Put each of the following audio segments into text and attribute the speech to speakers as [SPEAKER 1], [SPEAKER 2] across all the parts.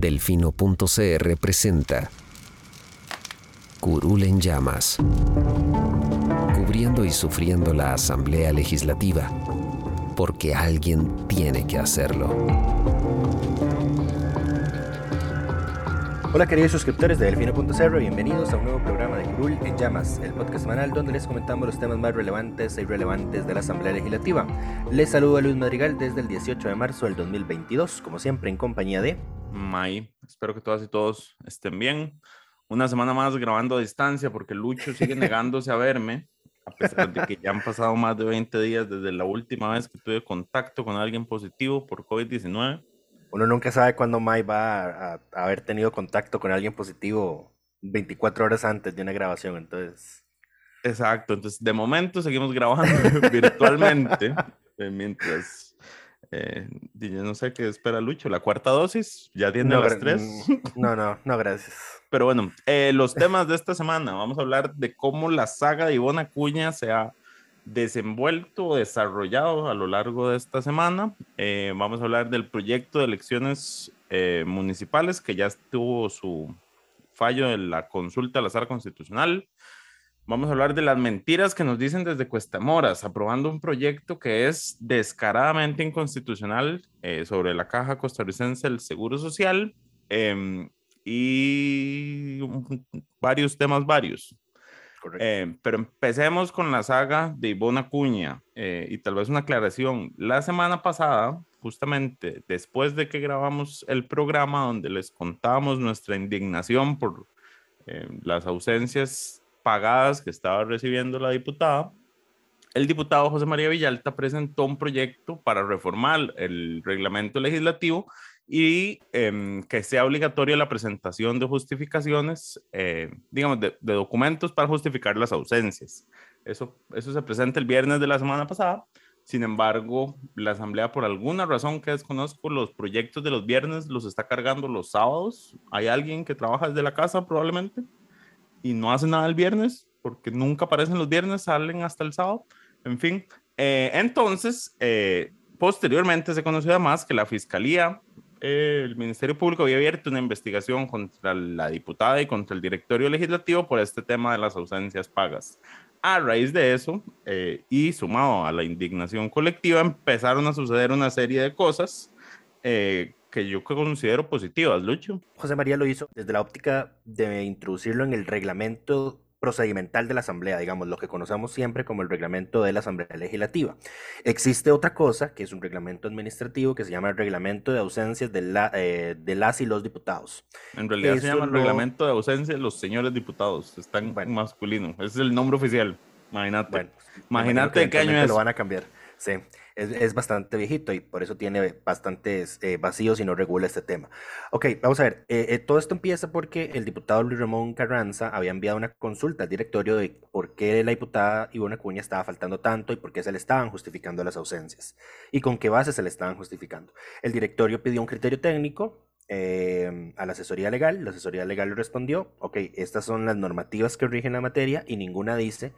[SPEAKER 1] Delfino.cr presenta Curul en llamas. Cubriendo y sufriendo la Asamblea Legislativa. Porque alguien tiene que hacerlo.
[SPEAKER 2] Hola queridos suscriptores de Delfino.cr, bienvenidos a un nuevo programa de Curul en Llamas, el podcast semanal donde les comentamos los temas más relevantes e irrelevantes de la Asamblea Legislativa. Les saludo a Luis Madrigal desde el 18 de marzo del 2022, como siempre en compañía de...
[SPEAKER 3] May, espero que todas y todos estén bien. Una semana más grabando a distancia porque Lucho sigue negándose a verme, a pesar de que ya han pasado más de 20 días desde la última vez que tuve contacto con alguien positivo por COVID-19.
[SPEAKER 2] Uno nunca sabe cuándo May va a, a, haber tenido contacto con alguien positivo 24 horas antes de una grabación, entonces...
[SPEAKER 3] Exacto, entonces de momento seguimos grabando virtualmente eh, mientras... Eh, no sé qué espera Lucho, la cuarta dosis, ya tiene
[SPEAKER 2] no,
[SPEAKER 3] las tres.
[SPEAKER 2] No, no, no, gracias.
[SPEAKER 3] Pero bueno, eh, los temas de esta semana, vamos a hablar de cómo la saga de Ivona Cuña se ha desenvuelto, desarrollado a lo largo de esta semana. Eh, vamos a hablar del proyecto de elecciones eh, municipales que ya tuvo su fallo en la consulta a la sala constitucional. Vamos a hablar de las mentiras que nos dicen desde Cuestamoras, aprobando un proyecto que es descaradamente inconstitucional eh, sobre la Caja Costarricense del Seguro Social em, y varios temas varios. Eh, pero empecemos con la saga de Ivona Cuña eh, y tal vez una aclaración. La semana pasada, justamente después de que grabamos el programa donde les contábamos nuestra indignación por eh, las ausencias pagadas que estaba recibiendo la diputada, el diputado José María Villalta presentó un proyecto para reformar el reglamento legislativo y eh, que sea obligatoria la presentación de justificaciones, eh, digamos, de, de, documentos para justificar las ausencias. Eso, eso se presenta el viernes de la semana pasada. Sin embargo, la Asamblea, por alguna razón que desconozco, los proyectos de los viernes los está cargando los sábados. Hay alguien que trabaja desde la casa probablemente y no hace nada el viernes porque nunca aparecen los viernes, salen hasta el sábado. En fin, eh, entonces, posteriormente se conoció además que la Fiscalía el Ministerio Público había abierto una investigación contra la diputada y contra el directorio legislativo por este tema de las ausencias pagas. A raíz de eso, eh, y sumado a la indignación colectiva, empezaron a suceder una serie de cosas eh, que yo considero positivas, Lucho.
[SPEAKER 2] José María lo hizo desde la óptica de introducirlo en el reglamento procedimental de la Asamblea, digamos, lo que conocemos siempre como el reglamento de la Asamblea Legislativa. Existe otra cosa, que es un reglamento administrativo, que se llama el reglamento de ausencias de, la, eh, de las y los diputados.
[SPEAKER 3] En realidad Eso se llama el no... reglamento de ausencia de los señores diputados, está en bueno. masculino, ese es el nombre oficial, imagínate. Bueno, imagínate qué año es.
[SPEAKER 2] Lo van a cambiar, sí. Es, es, bastante viejito y por eso tiene bastantes eh, vacíos y no regula este tema. Ok, vamos a ver. Eh, eh, todo esto empieza porque el diputado Luis Ramón Carranza había enviado una consulta al directorio de por qué la diputada Ivona Cuña estaba faltando tanto y por qué se le estaban justificando las ausencias y con qué base se le estaban justificando. El directorio pidió un criterio técnico. A la asesoría legal, la asesoría legal le respondió, ok, estas son las normativas que rigen la materia y ninguna dice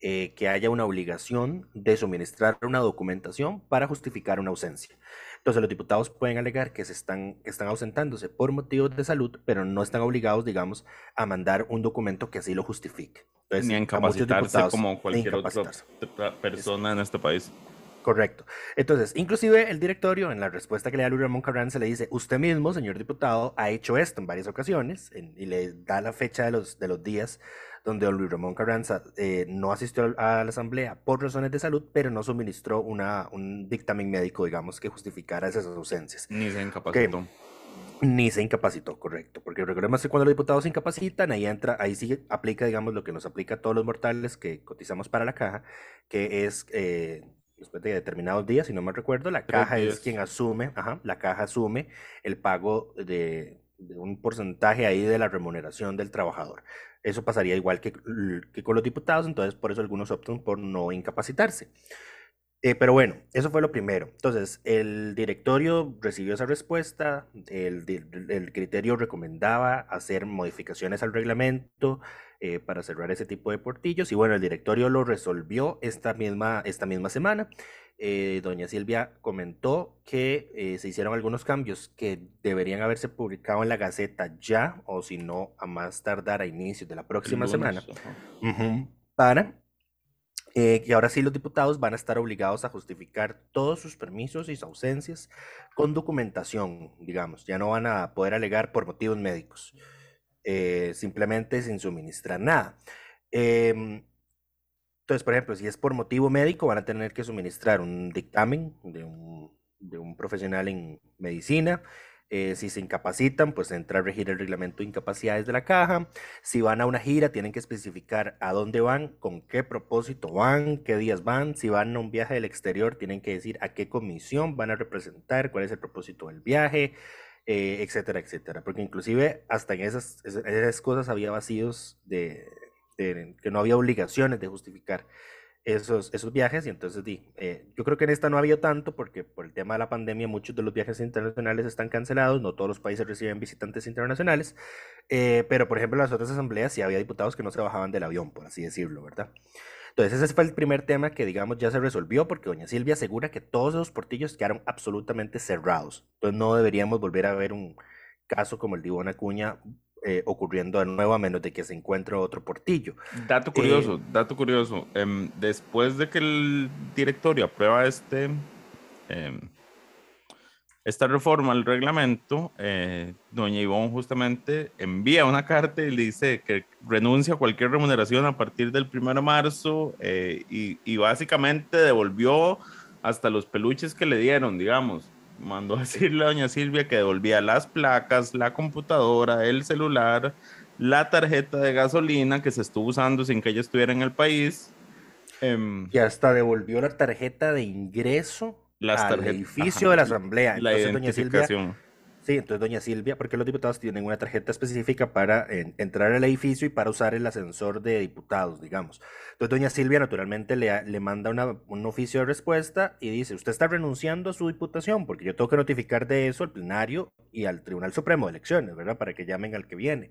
[SPEAKER 2] eh, que haya una obligación de suministrar una documentación para justificar una ausencia. Entonces los diputados pueden alegar que se están, están ausentándose por motivos de salud, pero no están obligados, digamos, a mandar un documento que así lo justifique. Entonces,
[SPEAKER 3] ni a incapacitarse a como cualquier otra persona en este país.
[SPEAKER 2] Correcto. Entonces, inclusive el directorio, en la respuesta que le da Luis Ramón Carranza, le dice, usted mismo, señor diputado, ha hecho esto en varias ocasiones, en, y le da la fecha de los, de los días donde don Luis Ramón Carranza eh, no asistió a la asamblea por razones de salud, pero no suministró una, un dictamen médico, digamos, que justificara esas ausencias.
[SPEAKER 3] Ni se incapacitó.
[SPEAKER 2] Ni se incapacitó, correcto. Porque recordemos que cuando los diputados se incapacitan, ahí entra, ahí sí aplica, digamos, lo que nos aplica a todos los mortales que cotizamos para la caja, que es eh, después de determinados días, si no me recuerdo, la caja es quien asume, ajá, la caja asume el pago de de un porcentaje ahí de la remuneración del trabajador. Eso pasaría igual que, que con los diputados, entonces por eso algunos optan por no incapacitarse. Eh, pero bueno, eso fue lo primero. Entonces, el directorio recibió esa respuesta, el, el criterio recomendaba hacer modificaciones al reglamento eh, para cerrar ese tipo de portillos y bueno, el directorio lo resolvió esta misma, esta misma semana. Eh, doña Silvia comentó que se hicieron algunos cambios que deberían haberse publicado en la Gaceta ya o si no, a más tardar a inicios de la próxima semana. para eh, y ahora sí los diputados van a estar obligados a justificar todos sus permisos y sus ausencias con documentación, digamos. Ya no van a poder alegar por motivos médicos, eh, simplemente sin suministrar nada. Entonces, por ejemplo, si es por motivo médico, van a tener que suministrar un dictamen de un, de un profesional en medicina, eh, si se incapacitan, pues entra a regir el reglamento de incapacidades de la caja. Si van a una gira, tienen que especificar a dónde van, con qué propósito van, qué días van. Si van a un viaje del exterior, tienen que decir a qué comisión van a representar, cuál es el propósito del viaje, eh, etcétera, etcétera. Porque inclusive hasta en esas, esas cosas había vacíos de, que no había obligaciones de justificar esos, esos viajes y entonces di, eh, yo creo que en esta no ha habido tanto porque por el tema de la pandemia muchos de los viajes internacionales están cancelados, no todos los países reciben visitantes internacionales, eh, pero por ejemplo en las otras asambleas sí había diputados que no se bajaban del avión, por así decirlo, ¿verdad? Entonces ese fue el primer tema que digamos ya se resolvió porque doña Silvia asegura que todos esos portillos quedaron absolutamente cerrados, entonces no deberíamos volver a ver un caso como el de Ivona Acuña eh, ocurriendo de nuevo a menos de que se encuentre otro portillo.
[SPEAKER 3] Dato curioso, eh, dato curioso. Em, después de que el directorio aprueba este, em, esta reforma al reglamento, eh, doña Ivonne justamente envía una carta y le dice que renuncia a cualquier remuneración a partir del 1 de marzo y, y básicamente devolvió hasta los peluches que le dieron, digamos mandó a decirle a doña Silvia que devolvía las placas, la computadora, el celular, la tarjeta de gasolina que se estuvo usando sin que ella estuviera en el país.
[SPEAKER 2] Em, y hasta devolvió la tarjeta de ingreso al edificio de la asamblea.
[SPEAKER 3] La Entonces, doña Silvia
[SPEAKER 2] Sí, entonces doña Silvia, porque los diputados tienen una tarjeta específica para entrar al edificio y para usar el ascensor de diputados, digamos. Entonces doña Silvia naturalmente le, le manda un oficio de respuesta y dice, usted está renunciando a su diputación, porque yo tengo que notificar de eso al plenario y al Tribunal Supremo de Elecciones, ¿verdad? Para que llamen al que viene.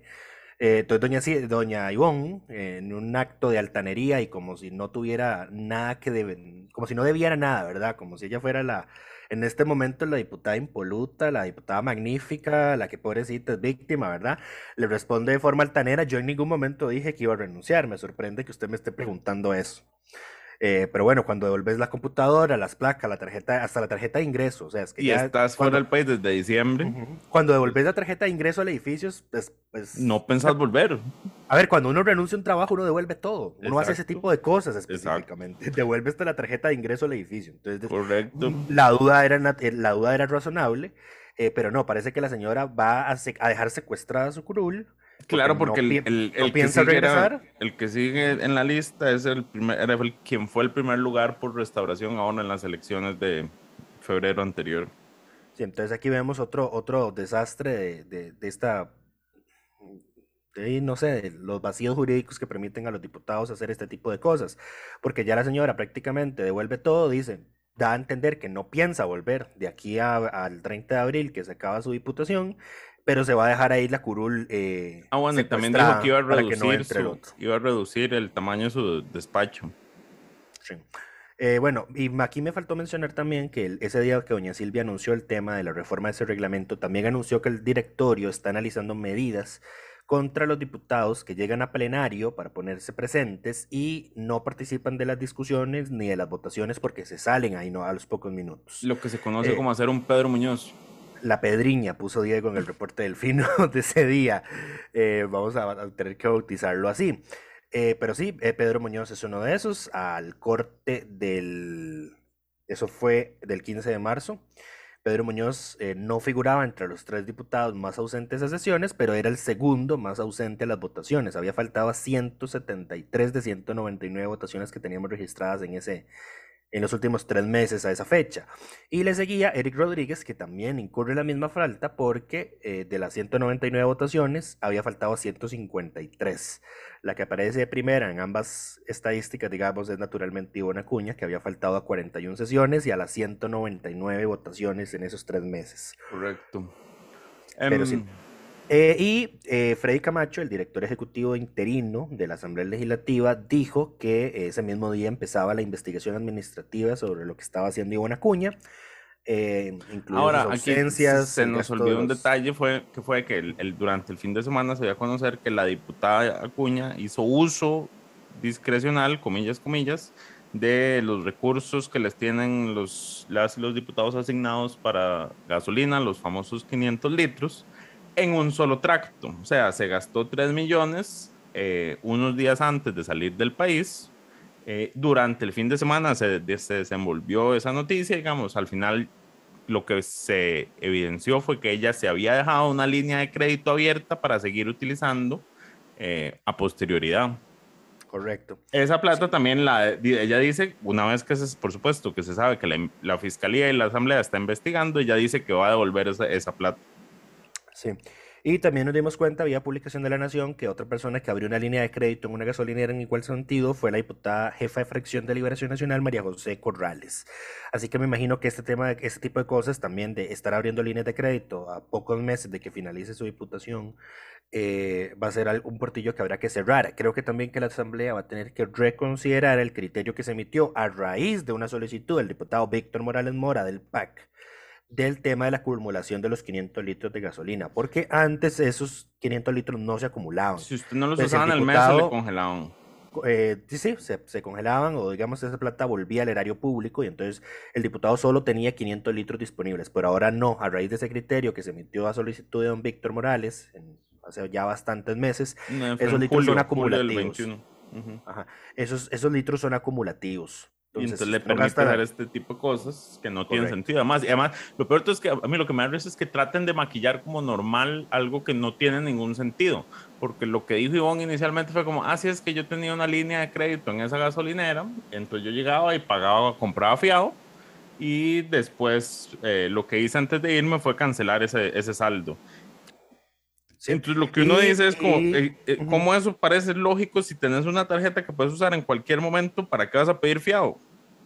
[SPEAKER 2] Eh, entonces doña, doña Ivonne, en un acto de altanería y como si no tuviera nada que como si no debiera nada, ¿verdad? Como si ella fuera la en este momento la diputada impoluta, la diputada magnífica, la que pobrecita es víctima, ¿verdad? Le responde de forma altanera, yo en ningún momento dije que iba a renunciar, me sorprende que usted me esté preguntando eso. Eh, pero bueno, cuando devuelves la computadora, las placas, la tarjeta, hasta la tarjeta de ingreso, o sea, es que
[SPEAKER 3] y estás fuera del país desde diciembre.
[SPEAKER 2] Cuando devolves la tarjeta de ingreso al edificio, pues, pues
[SPEAKER 3] no pensás volver.
[SPEAKER 2] A ver, cuando uno renuncia a un trabajo, uno devuelve todo. Uno hace ese tipo de cosas específicamente. Devuelve hasta la tarjeta de ingreso al edificio. Entonces,
[SPEAKER 3] Correcto.
[SPEAKER 2] La duda era, la duda era razonable, eh, pero no, parece que la señora va a, a dejar secuestrada su curul
[SPEAKER 3] Claro, porque el, el, el, que sigue el, que sigue en la lista es el primer, era el, quien fue el primer lugar por restauración ahora en las elecciones de febrero anterior.
[SPEAKER 2] Sí, entonces aquí vemos otro, otro desastre de, de, esta, de, no sé, los vacíos jurídicos que permiten a los diputados hacer este tipo de cosas. Porque ya la señora prácticamente devuelve todo, dice, da a entender que no piensa volver de aquí al 30 de abril, que se acaba su diputación, pero se va a dejar ahí la curul. Eh,
[SPEAKER 3] ah, bueno, y también dijo que iba a reducir, no iba a reducir el tamaño de su despacho.
[SPEAKER 2] Sí. Eh, bueno, y aquí me faltó mencionar también que ese día que doña Silvia anunció el tema de la reforma de ese reglamento, también anunció que el directorio está analizando medidas contra los diputados que llegan a plenario para ponerse presentes y no participan de las discusiones ni de las votaciones porque se salen ahí no, a los pocos minutos.
[SPEAKER 3] Lo que se conoce eh, como hacer un Pedro Muñoz
[SPEAKER 2] la pedriña, puso Diego en el reporte del fino de ese día. Eh, vamos a, tener que bautizarlo así. Eh, pero sí, eh, Pedro Muñoz es uno de esos, al corte del... Eso fue del 15 de marzo. Pedro Muñoz no figuraba entre los tres diputados más ausentes a sesiones, pero era el segundo más ausente a las votaciones. Había faltado 173 de 199 votaciones que teníamos registradas en ese, en los últimos tres meses a esa fecha. Y le seguía Eric Rodríguez, que también incurre en la misma falta porque eh, de las 199 votaciones había faltado 153. La que aparece de primera en ambas estadísticas, digamos, es naturalmente Ivona Cuña, que había faltado a 41 sesiones y a las 199 votaciones en esos tres meses.
[SPEAKER 3] Correcto.
[SPEAKER 2] Pero sí. Eh, y eh, Freddy Camacho, el director ejecutivo interino de la Asamblea Legislativa, dijo que ese mismo día empezaba la investigación administrativa sobre lo que estaba haciendo Ivona Acuña, eh,
[SPEAKER 3] Ahora,
[SPEAKER 2] sus
[SPEAKER 3] aquí se nos olvidó un detalle, fue que fue que el, el- durante el fin de semana se dio a conocer que la diputada Acuña hizo uso discrecional, comillas, comillas, de los recursos que les tienen los, las y los diputados asignados para gasolina, los famosos 500 litros, en un solo tracto. O sea, se gastó 3 millones eh, unos días antes de salir del país. Eh, durante el fin de semana se, se desenvolvió esa noticia, digamos, al final lo que se evidenció fue que ella se había dejado una línea de crédito abierta para seguir utilizando eh, a posterioridad.
[SPEAKER 2] Correcto.
[SPEAKER 3] Esa plata también la ella dice, una vez que se, por supuesto que se sabe que la, la fiscalía y la asamblea está investigando, ella dice que va a devolver esa, esa plata.
[SPEAKER 2] Sí. Y también nos dimos cuenta, vía publicación de La Nación, que otra persona que abrió una línea de crédito en una gasolinera en igual sentido fue la diputada jefa de fracción de Liberación Nacional, María José Corrales. Así que me imagino que este tema, este tipo de cosas también de estar abriendo líneas de crédito a pocos meses de que finalice su diputación, eh, va a ser un portillo que habrá que cerrar. Creo que también que la Asamblea va a tener que reconsiderar el criterio que se emitió a raíz de una solicitud del diputado Víctor Morales Mora del PAC del tema de la acumulación de los 500 litros de gasolina, porque antes esos 500 litros no se acumulaban.
[SPEAKER 3] Si usted no los
[SPEAKER 2] Pues el
[SPEAKER 3] usaba en el mes, se le congelaban.
[SPEAKER 2] Eh, sí, sí, se, se congelaban o digamos esa plata volvía al erario público y entonces el diputado solo tenía 500 litros disponibles, pero ahora no, a raíz de ese criterio que se emitió a solicitud de don Víctor Morales en- hace ya bastantes meses,
[SPEAKER 3] No,
[SPEAKER 2] esos litros son
[SPEAKER 3] julio
[SPEAKER 2] acumulativos.
[SPEAKER 3] 21. Ujú.
[SPEAKER 2] Ajá, esos, esos litros son acumulativos.
[SPEAKER 3] Y entonces le permite hacer este tipo de cosas que no tienen sentido. Además, y además, lo peor es que a mí lo que me da risa es que traten de maquillar como normal algo que no tiene ningún sentido. Porque lo que dijo Ivonne inicialmente fue como, ah, sí, es que yo tenía una línea de crédito en esa gasolinera, entonces yo llegaba y pagaba, compraba fiado, y después eh, lo que hice antes de irme fue cancelar ese, ese saldo.
[SPEAKER 2] Sí.
[SPEAKER 3] Entonces lo que uno
[SPEAKER 2] Y-
[SPEAKER 3] dice es como,
[SPEAKER 2] y-
[SPEAKER 3] eh, eh,
[SPEAKER 2] ujú.
[SPEAKER 3] ¿cómo eso parece lógico si tenés una tarjeta que puedes usar en cualquier momento? ¿Para qué vas a pedir fiado?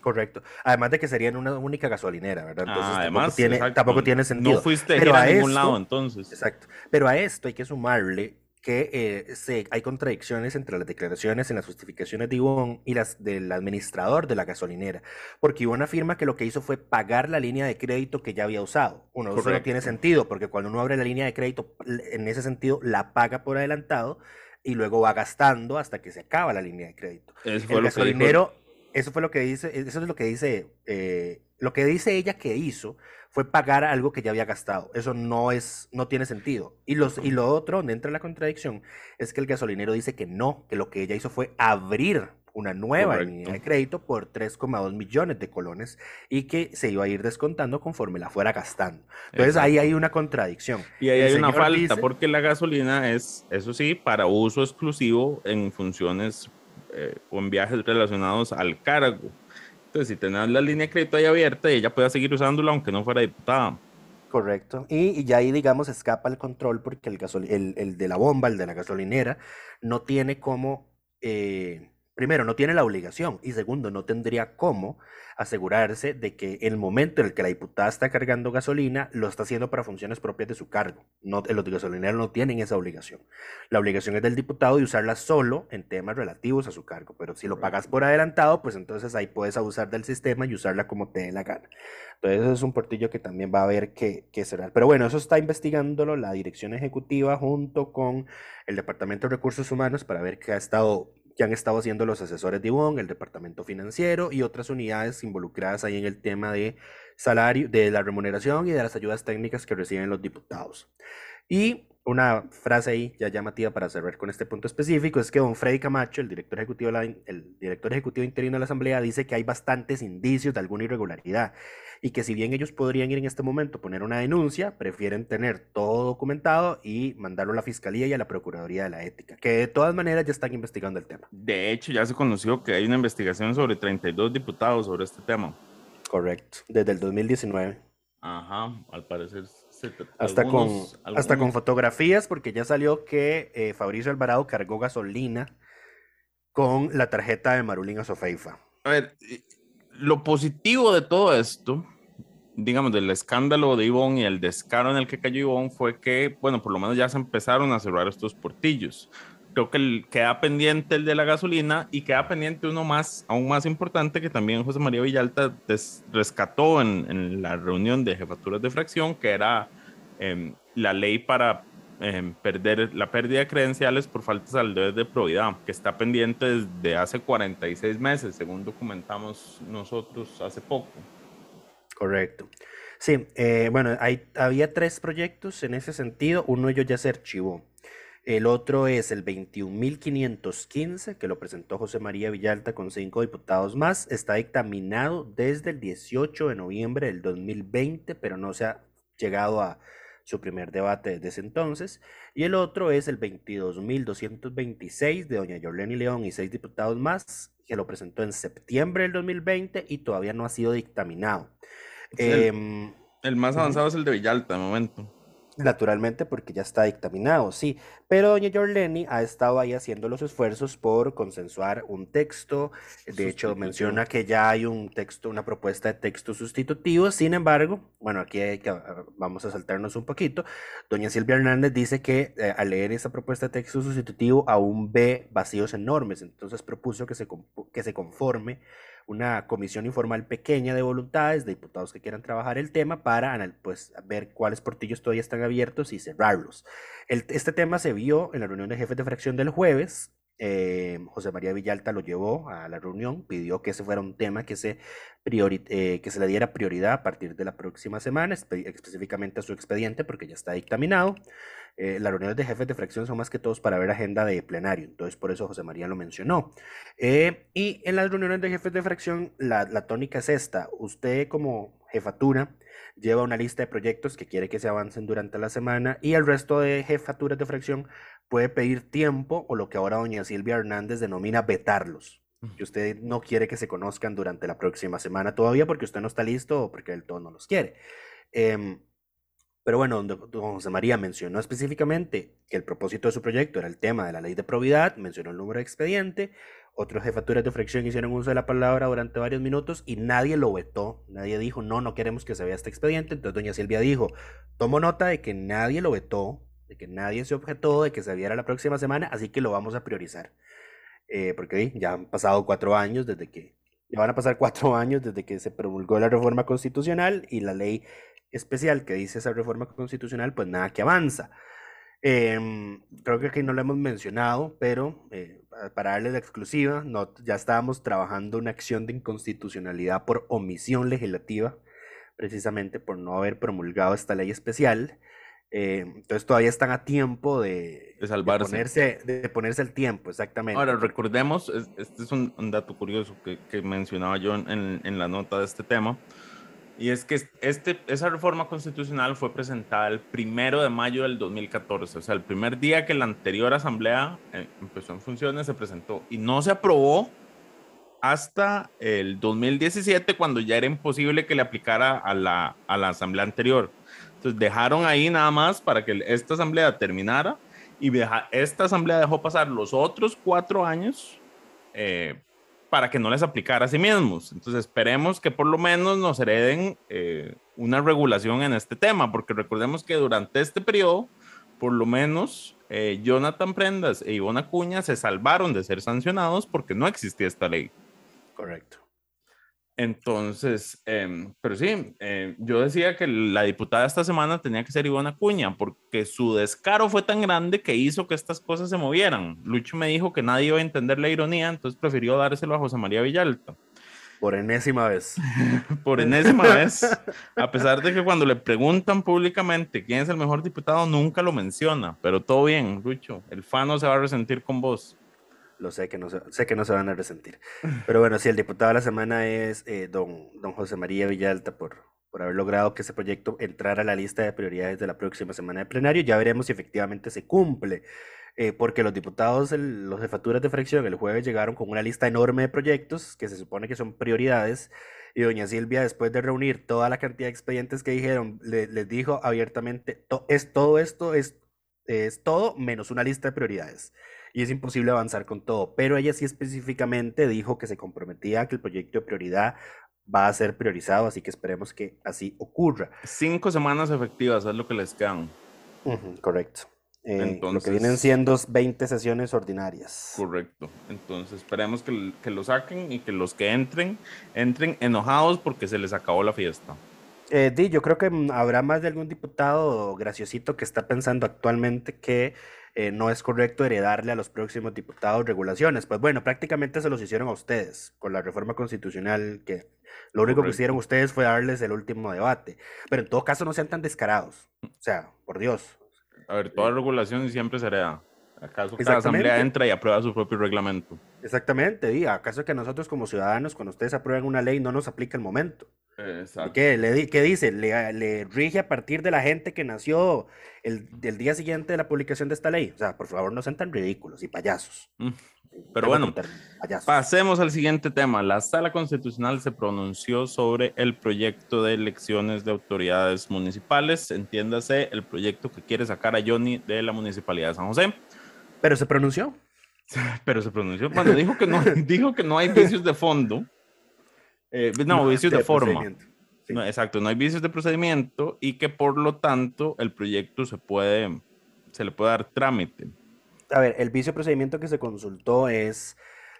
[SPEAKER 2] Correcto. Además de que sería en una única gasolinera, ¿verdad? Entonces
[SPEAKER 3] Ah,
[SPEAKER 2] tampoco,
[SPEAKER 3] además,
[SPEAKER 2] tiene,
[SPEAKER 3] exacto.
[SPEAKER 2] tampoco tiene sentido.
[SPEAKER 3] No fuiste
[SPEAKER 2] Pero
[SPEAKER 3] a,
[SPEAKER 2] a
[SPEAKER 3] ningún
[SPEAKER 2] esto-
[SPEAKER 3] lado entonces.
[SPEAKER 2] Exacto. Pero a esto hay que sumarle que eh, se, hay contradicciones entre las declaraciones en las justificaciones de Ivonne y las del administrador de la gasolinera. Porque Ivonne afirma que lo que hizo fue pagar la línea de crédito que ya había usado. Uno, eso no tiene sentido, porque cuando uno abre la línea de crédito, en ese sentido, la paga por adelantado y luego va gastando hasta que se acaba la línea de crédito.
[SPEAKER 3] Eso
[SPEAKER 2] El gasolinero, eso fue lo que dice, eso es lo que dice, eh, lo que dice ella que hizo fue pagar algo que ya había gastado. Eso no es, no tiene sentido. Y los, y lo otro, donde entra la contradicción, es que el gasolinero dice que no, que lo que ella hizo fue abrir una nueva
[SPEAKER 3] Correcto.
[SPEAKER 2] línea de crédito por 3,2 millones de colones y que se iba a ir descontando conforme la fuera gastando. Entonces ahí hay una contradicción.
[SPEAKER 3] Y ahí
[SPEAKER 2] El
[SPEAKER 3] hay una falta,
[SPEAKER 2] dice-
[SPEAKER 3] porque la gasolina es, eso sí, para uso exclusivo en funciones eh, o en viajes relacionados al cargo. Entonces, si tenés la línea de crédito ahí abierta, ella puede seguir usándola aunque no fuera diputada.
[SPEAKER 2] Correcto. Y, ya ahí, digamos, escapa el control porque el, gasol- el, el de la bomba, el de la gasolinera, no tiene como, eh, primero, no tiene la obligación y segundo, no tendría cómo asegurarse de que el momento en el que la diputada está cargando gasolina lo está haciendo para funciones propias de su cargo. No, los gasolineros no tienen esa obligación. La obligación es del diputado de usarla solo en temas relativos a su cargo, pero si lo pagas por adelantado, pues entonces ahí puedes abusar del sistema y usarla como te dé la gana. Entonces, eso es un portillo que también va a haber que, que cerrar. Pero bueno, eso está investigándolo la dirección ejecutiva junto con el Departamento de Recursos Humanos para ver qué ha estado, qué han estado haciendo los asesores de Ivonne, el Departamento Financiero y otras unidades involucradas ahí en el tema de salario, de la remuneración y de las ayudas técnicas que reciben los diputados. Y una frase ahí ya llamativa para cerrar con este punto específico es que don Freddy Camacho, el director ejecutivo, el director ejecutivo interino de la Asamblea, dice que hay bastantes indicios de alguna irregularidad y que si bien ellos podrían ir en este momento a poner una denuncia, prefieren tener todo documentado y mandarlo a la Fiscalía y a la Procuraduría de la Ética, que de todas maneras ya están investigando el tema.
[SPEAKER 3] De hecho, ya se conoció que hay una investigación sobre 32 diputados sobre este tema.
[SPEAKER 2] Correcto, desde el 2019.
[SPEAKER 3] Ajá, al parecer.
[SPEAKER 2] Hasta, con, hasta con fotografías, porque ya salió que eh, Fabricio Alvarado cargó gasolina con la tarjeta de Marulín Sofeifa.
[SPEAKER 3] A ver, lo positivo de todo esto, digamos, del escándalo de Ivonne y el descaro en el que cayó Ivonne fue que, bueno, por lo menos ya se empezaron a cerrar estos portillos. Creo que queda pendiente el de la gasolina y queda pendiente uno más, aún más importante, que también José María Villalta rescató en, la reunión de jefaturas de fracción, que era em, la ley para em, perder la pérdida de credenciales por faltas al deber de probidad, que está pendiente desde hace 46 meses, según documentamos nosotros hace poco.
[SPEAKER 2] Correcto. Sí, eh, bueno, había tres proyectos en ese sentido, uno ellos ya se archivó. El otro es el 21.515, que lo presentó José María Villalta con cinco diputados más. Está dictaminado desde el 18 de noviembre del 2020, pero no se ha llegado a su primer debate desde ese entonces. Y el otro es el 22.226 de doña Yorleni León y seis diputados más, que lo presentó en septiembre del 2020 y todavía no ha sido dictaminado.
[SPEAKER 3] el, em, el, más avanzado es el de Villalta, de momento.
[SPEAKER 2] Naturalmente, porque ya está dictaminado, sí. Pero doña Jorleni ha estado ahí haciendo los esfuerzos por consensuar un texto. De hecho, menciona que ya hay un texto, una propuesta de texto sustitutivo. Sin embargo, bueno, aquí hay que, ah, vamos a saltarnos un poquito. Doña Silvia Hernández dice que eh, al leer esa propuesta de texto sustitutivo aún ve vacíos enormes. Entonces propuso que se, que se conforme una comisión informal pequeña de voluntades, de diputados que quieran trabajar el tema para pues, ver cuáles portillos todavía están abiertos y cerrarlos. este tema se vio en la reunión de jefes de fracción del jueves. Eh, José María Villalta lo llevó a la reunión, pidió que ese fuera un tema que se, eh, que se le diera prioridad a partir de la próxima semana, específicamente a su expediente, porque ya está dictaminado. Eh, las reuniones de jefes de fracción son más que todos para ver agenda de plenario, entonces por eso José María lo mencionó. Eh, y en las reuniones de jefes de fracción, la, la tónica es esta, usted como jefatura lleva una lista de proyectos que quiere que se avancen durante la semana y el resto de jefaturas de fracción puede pedir tiempo o lo que ahora doña Silvia Hernández denomina vetarlos. Que usted no quiere que se conozcan durante la próxima semana todavía porque usted no está listo o porque el todo no los quiere. Eh, pero bueno, don José María mencionó específicamente que el propósito de su proyecto era el tema de la ley de probidad, mencionó el número de expediente, otros jefaturas de fracción hicieron uso de la palabra durante varios minutos y nadie lo vetó, nadie dijo, no, no queremos que se vea este expediente, entonces doña Silvia dijo, tomo nota de que nadie lo vetó, de que nadie se objetó, de que se viera la próxima semana, así que lo vamos a priorizar. Eh, porque ya han pasado cuatro años desde que, ya van a pasar cuatro años desde que se promulgó la reforma constitucional y la ley especial que dice esa reforma constitucional, pues nada que avanza. Em, creo que aquí no lo hemos mencionado, pero eh, para darle la exclusiva, no, ya estábamos trabajando una acción de inconstitucionalidad por omisión legislativa, precisamente por no haber promulgado esta ley especial. Eh, entonces todavía están a tiempo de,
[SPEAKER 3] de salvarse.
[SPEAKER 2] ponerse, de ponerse el tiempo, exactamente.
[SPEAKER 3] Ahora, recordemos, este es un, dato curioso que, que mencionaba yo en, en, la nota de este tema. Y es que este, esa reforma constitucional fue presentada el primero de mayo del 2014, o sea, el primer día que la anterior asamblea eh, empezó en funciones se presentó y no se aprobó hasta el 2017 cuando ya era imposible que le aplicara a la, a la asamblea anterior. Entonces dejaron ahí nada más para que esta asamblea terminara y esta asamblea dejó pasar los otros cuatro años eh, para que no les aplicara a sí mismos. Entonces esperemos que por lo menos nos hereden eh, una regulación en este tema, porque recordemos que durante este periodo, por lo menos eh, Jonathan Prendas e Ivona Cuña se salvaron de ser sancionados porque no existía esta ley.
[SPEAKER 2] Correcto.
[SPEAKER 3] Entonces, em, pero sí, em, yo decía que la diputada esta semana tenía que ser Ivona Cuña, porque su descaro fue tan grande que hizo que estas cosas se movieran. Lucho me dijo que nadie iba a entender la ironía, entonces prefirió dárselo a José María Villalta.
[SPEAKER 2] Por enésima vez.
[SPEAKER 3] por enésima vez, a pesar de que cuando le preguntan públicamente quién es el mejor diputado, nunca lo menciona, pero todo bien, Lucho, el fan no se va a resentir con vos.
[SPEAKER 2] Lo sé que no se, sé que no se van a resentir. Pero bueno, sí, el diputado de la semana es eh, don, don José María Villalta por, por haber logrado que ese proyecto entrara a la lista de prioridades de la próxima semana de plenario. Ya veremos si efectivamente se cumple. Eh, porque los diputados, el, los jefaturas de fracción el jueves llegaron con una lista enorme de proyectos que se supone que son prioridades y doña Silvia después de reunir toda la cantidad de expedientes que dijeron, le, les dijo abiertamente, to, es todo esto, es, es todo menos una lista de prioridades y es imposible avanzar con todo. Pero ella sí específicamente dijo que se comprometía a que el proyecto de prioridad va a ser priorizado, así que esperemos que así ocurra.
[SPEAKER 3] Cinco semanas efectivas es lo que les quedan.
[SPEAKER 2] Uh -huh, correcto. Eh, Entonces, lo que vienen siendo 20 sesiones ordinarias.
[SPEAKER 3] Correcto. Entonces esperemos que, que, lo saquen y que los que entren, entren enojados porque se les acabó la fiesta.
[SPEAKER 2] Eh, Di, yo creo que habrá más de algún diputado graciosito que está pensando actualmente que eh, no es correcto heredarle a los próximos diputados regulaciones. Pues bueno, prácticamente se los hicieron a ustedes con la reforma constitucional que lo único Correcto. que hicieron ustedes fue darles el último debate. Pero en todo caso no sean tan descarados. O sea, por Dios.
[SPEAKER 3] A ver, toda regulación siempre se hereda. ¿Acaso cada asamblea entra y aprueba su propio reglamento?
[SPEAKER 2] Exactamente, di, ¿acaso que nosotros como ciudadanos, cuando ustedes aprueban una ley, no nos aplica el momento?
[SPEAKER 3] Exacto.
[SPEAKER 2] ¿Qué, le, qué dice? Le, le, rige a partir de la gente que nació el, el, día siguiente de la publicación de esta ley. O sea, por favor, no sean tan ridículos y payasos.
[SPEAKER 3] Mm. Pero bueno, pasemos al siguiente tema. La Sala Constitucional se pronunció sobre el proyecto de elecciones de autoridades municipales. Entiéndase, el proyecto que quiere sacar a Johnny de la Municipalidad de San José.
[SPEAKER 2] Pero se pronunció.
[SPEAKER 3] Pero se pronunció. Bueno, dijo que no, dijo que no hay vicios de fondo. Eh, no, no, vicios de, de forma. Sí. No, exacto, no hay vicios de procedimiento y que por lo tanto el proyecto se puede, se le puede dar trámite.
[SPEAKER 2] A ver, el vicio procedimiento que se consultó es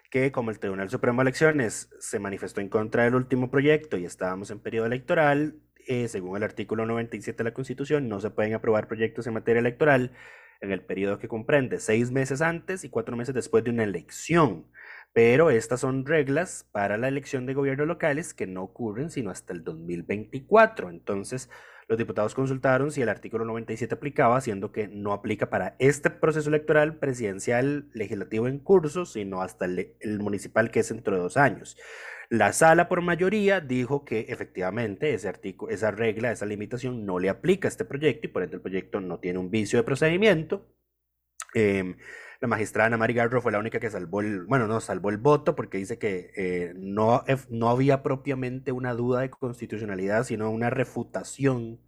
[SPEAKER 2] que como el Tribunal Supremo de Elecciones se manifestó en contra del último proyecto y estábamos en periodo electoral, eh, según el artículo 97 de la Constitución, no se pueden aprobar proyectos en materia electoral en el periodo que comprende seis meses antes y cuatro meses después de una elección. Pero estas son reglas para la elección de gobiernos locales que no ocurren sino hasta el 2024. Entonces, los diputados consultaron si el artículo 97 aplicaba, siendo que no aplica para este proceso electoral presidencial legislativo en curso, sino hasta el, municipal que es dentro de dos años. La sala por mayoría dijo que efectivamente ese artículo, esa regla, esa limitación no le aplica a este proyecto y por ende el proyecto no tiene un vicio de procedimiento. Eh, la magistrada Ana Mari Garro fue la única que salvó el, bueno, no, salvó el voto porque dice que eh, no, no había propiamente una duda de constitucionalidad, sino una refutación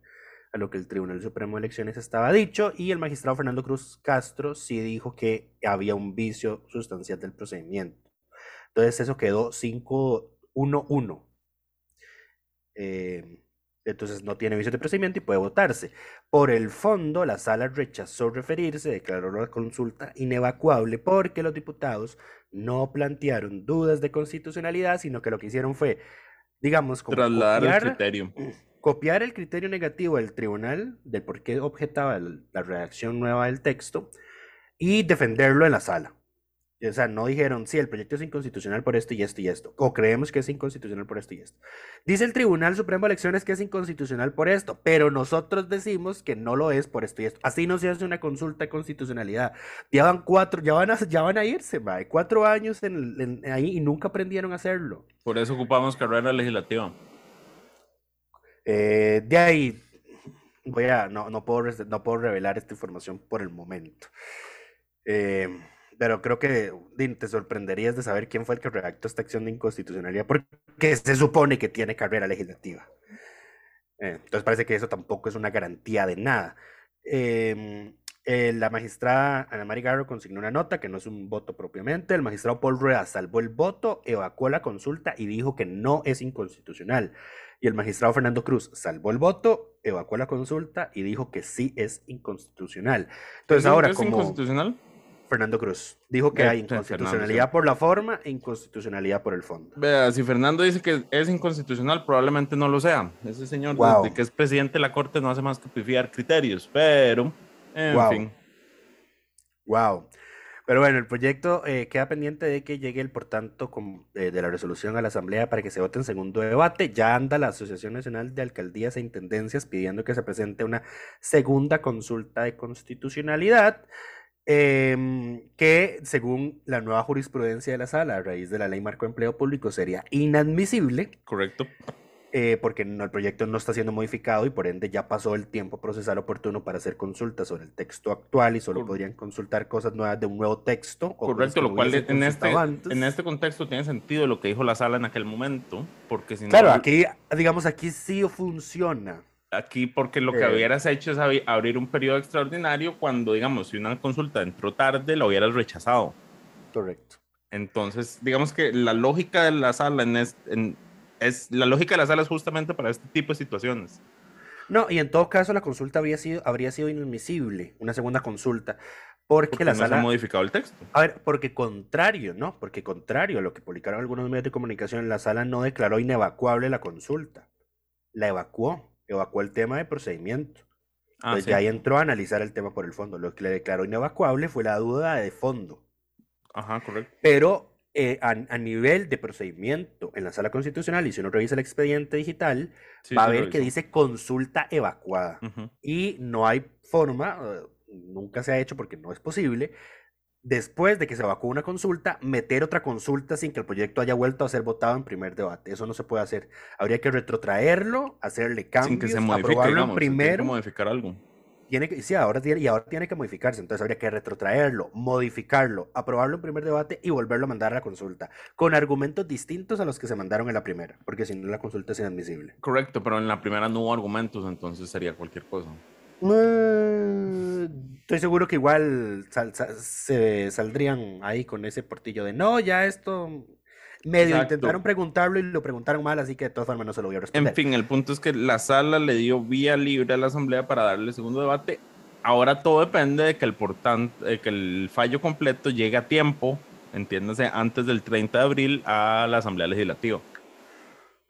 [SPEAKER 2] a lo que el Tribunal Supremo de Elecciones estaba dicho, y el magistrado Fernando Cruz Castro sí dijo que había un vicio sustancial del procedimiento. Entonces eso quedó 5-1-1. Eh, entonces no tiene vicio de procedimiento y puede votarse. Por el fondo, la sala rechazó referirse, declaró la consulta inevacuable porque los diputados no plantearon dudas de constitucionalidad, sino que lo que hicieron fue, digamos, como
[SPEAKER 3] trasladar
[SPEAKER 2] copiar,
[SPEAKER 3] el criterio.
[SPEAKER 2] Copiar el criterio negativo del tribunal, del por qué objetaba la redacción nueva del texto, y defenderlo en la sala. O sea, no dijeron, sí, el proyecto es inconstitucional por esto y esto y esto, o creemos que es inconstitucional por esto y esto. Dice el Tribunal Supremo de Elecciones que es inconstitucional por esto, pero nosotros decimos que no lo es por esto y esto. Así no se hace una consulta de constitucionalidad. Ya van cuatro, ya van a, ya van a irse, mae, cuatro años en, en, ahí y nunca aprendieron a hacerlo.
[SPEAKER 3] Por eso ocupamos carrera legislativa.
[SPEAKER 2] Eh, de ahí, voy a, no, no, puedo, no puedo revelar esta información por el momento. Eh, pero creo que Din, te sorprenderías de saber quién fue el que redactó esta acción de inconstitucionalidad, porque se supone que tiene carrera legislativa. Eh, entonces parece que eso tampoco es una garantía de nada. Eh, eh, la magistrada Ana María Garro consignó una nota que no es un voto propiamente. El magistrado Paul Rueda salvó el voto, evacuó la consulta y dijo que no es inconstitucional. Y el magistrado Fernando Cruz salvó el voto, evacuó la consulta y dijo que sí es inconstitucional. Entonces
[SPEAKER 3] ¿Es,
[SPEAKER 2] ahora
[SPEAKER 3] ¿es
[SPEAKER 2] como
[SPEAKER 3] inconstitucional?
[SPEAKER 2] Fernando Cruz dijo que hay inconstitucionalidad por la forma e inconstitucionalidad por el fondo.
[SPEAKER 3] Vea, si Fernando dice que es inconstitucional, probablemente no lo sea. Ese señor,
[SPEAKER 2] Wow.
[SPEAKER 3] desde que es presidente de la Corte, no hace más que pifiar criterios, pero, en
[SPEAKER 2] Wow.
[SPEAKER 3] fin.
[SPEAKER 2] Wow. Pero bueno, el proyecto eh, queda pendiente de que llegue el por tanto con- eh, de la resolución a la Asamblea para que se vote en segundo debate. Ya anda la Asociación Nacional de Alcaldías e Intendencias pidiendo que se presente una segunda consulta de constitucionalidad. Em, que según la nueva jurisprudencia de la sala a raíz de la ley marco de empleo público sería inadmisible
[SPEAKER 3] Correcto.
[SPEAKER 2] eh, porque no- el proyecto no está siendo modificado y por ende ya pasó el tiempo procesal oportuno para hacer consultas sobre el texto actual y solo
[SPEAKER 3] Cor-
[SPEAKER 2] podrían consultar cosas nuevas de un nuevo texto. o
[SPEAKER 3] Correcto, lo cual en este,
[SPEAKER 2] antes.
[SPEAKER 3] en este contexto tiene sentido lo que dijo la sala en aquel momento, porque si no,
[SPEAKER 2] Claro, aquí, digamos, aquí sí funciona.
[SPEAKER 3] Aquí porque lo que hubieras hecho es abrir un periodo extraordinario cuando, digamos, si una consulta entró tarde, la hubieras rechazado.
[SPEAKER 2] Correcto.
[SPEAKER 3] Entonces, digamos que la lógica de la sala en es, en- es la lógica de la sala es justamente para este tipo de situaciones.
[SPEAKER 2] No, y en todo caso la consulta habría sido, habría sido inadmisible, una segunda consulta, porque,
[SPEAKER 3] Porque
[SPEAKER 2] la
[SPEAKER 3] no se ha
[SPEAKER 2] sala...
[SPEAKER 3] modificado el texto.
[SPEAKER 2] A ver, porque contrario, ¿no? Porque contrario a lo que publicaron algunos medios de comunicación, la sala no declaró inevacuable la consulta. La evacuó, evacuó el tema de procedimiento.
[SPEAKER 3] Ah, sí.
[SPEAKER 2] ya ahí entró a analizar el tema por el fondo. Lo que le declaró inevacuable fue la duda de fondo.
[SPEAKER 3] Ajá, correcto.
[SPEAKER 2] Pero eh, a, a nivel de procedimiento en la sala constitucional, y si uno revisa el expediente digital,
[SPEAKER 3] Sí,
[SPEAKER 2] va a ver que dice consulta evacuada. Y no hay forma, eh, nunca se ha hecho porque no es posible, después de que se evacúe una consulta, meter otra consulta sin que el proyecto haya vuelto a ser votado en primer debate. Eso no se puede hacer. Habría que retrotraerlo, hacerle
[SPEAKER 3] Sin
[SPEAKER 2] cambios,
[SPEAKER 3] que se modifique,
[SPEAKER 2] aprobarlo
[SPEAKER 3] digamos,
[SPEAKER 2] en
[SPEAKER 3] se tiene que
[SPEAKER 2] primero.
[SPEAKER 3] modificar algo.
[SPEAKER 2] Tiene que, sí, ahora tiene, y ahora tiene que modificarse. Entonces habría que retrotraerlo, modificarlo, aprobarlo en primer debate y volverlo a mandar a la consulta, con argumentos distintos a los que se mandaron en la primera, porque si no la consulta es inadmisible.
[SPEAKER 3] Correcto, pero en la primera no hubo argumentos, entonces sería cualquier cosa.
[SPEAKER 2] Eh, Estoy seguro que igual sal- se saldrían ahí con ese portillo de no, ya esto medio
[SPEAKER 3] Exacto.
[SPEAKER 2] intentaron preguntarlo y lo preguntaron mal, así que de todas formas no se lo voy a
[SPEAKER 3] En
[SPEAKER 2] responder.
[SPEAKER 3] fin, el punto es que la sala le dio vía libre a la asamblea para darle segundo debate. Ahora todo depende de que el, portan- de que el fallo completo llegue a tiempo, entiéndase, antes del 30 de abril a la asamblea legislativa.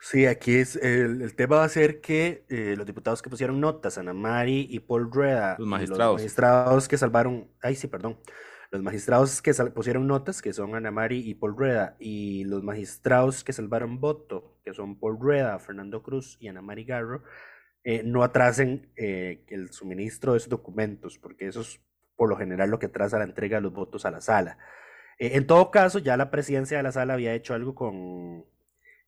[SPEAKER 2] Sí, aquí es el, el tema va a ser que eh, los diputados que pusieron notas, Ana Mari y Paul Rueda,
[SPEAKER 3] Los magistrados.
[SPEAKER 2] magistrados que salvaron, ay sí, perdón, los magistrados que sal- pusieron notas, que son Ana Mari y Paul Rueda, y los magistrados que salvaron voto, que son Paul Rueda, Fernando Cruz y Ana Mari Garro, eh, no atrasen eh, el suministro de esos documentos, porque eso es por lo general lo que atrasa la entrega de los votos a la sala. Eh, en todo caso, ya la presidencia de la sala había hecho algo con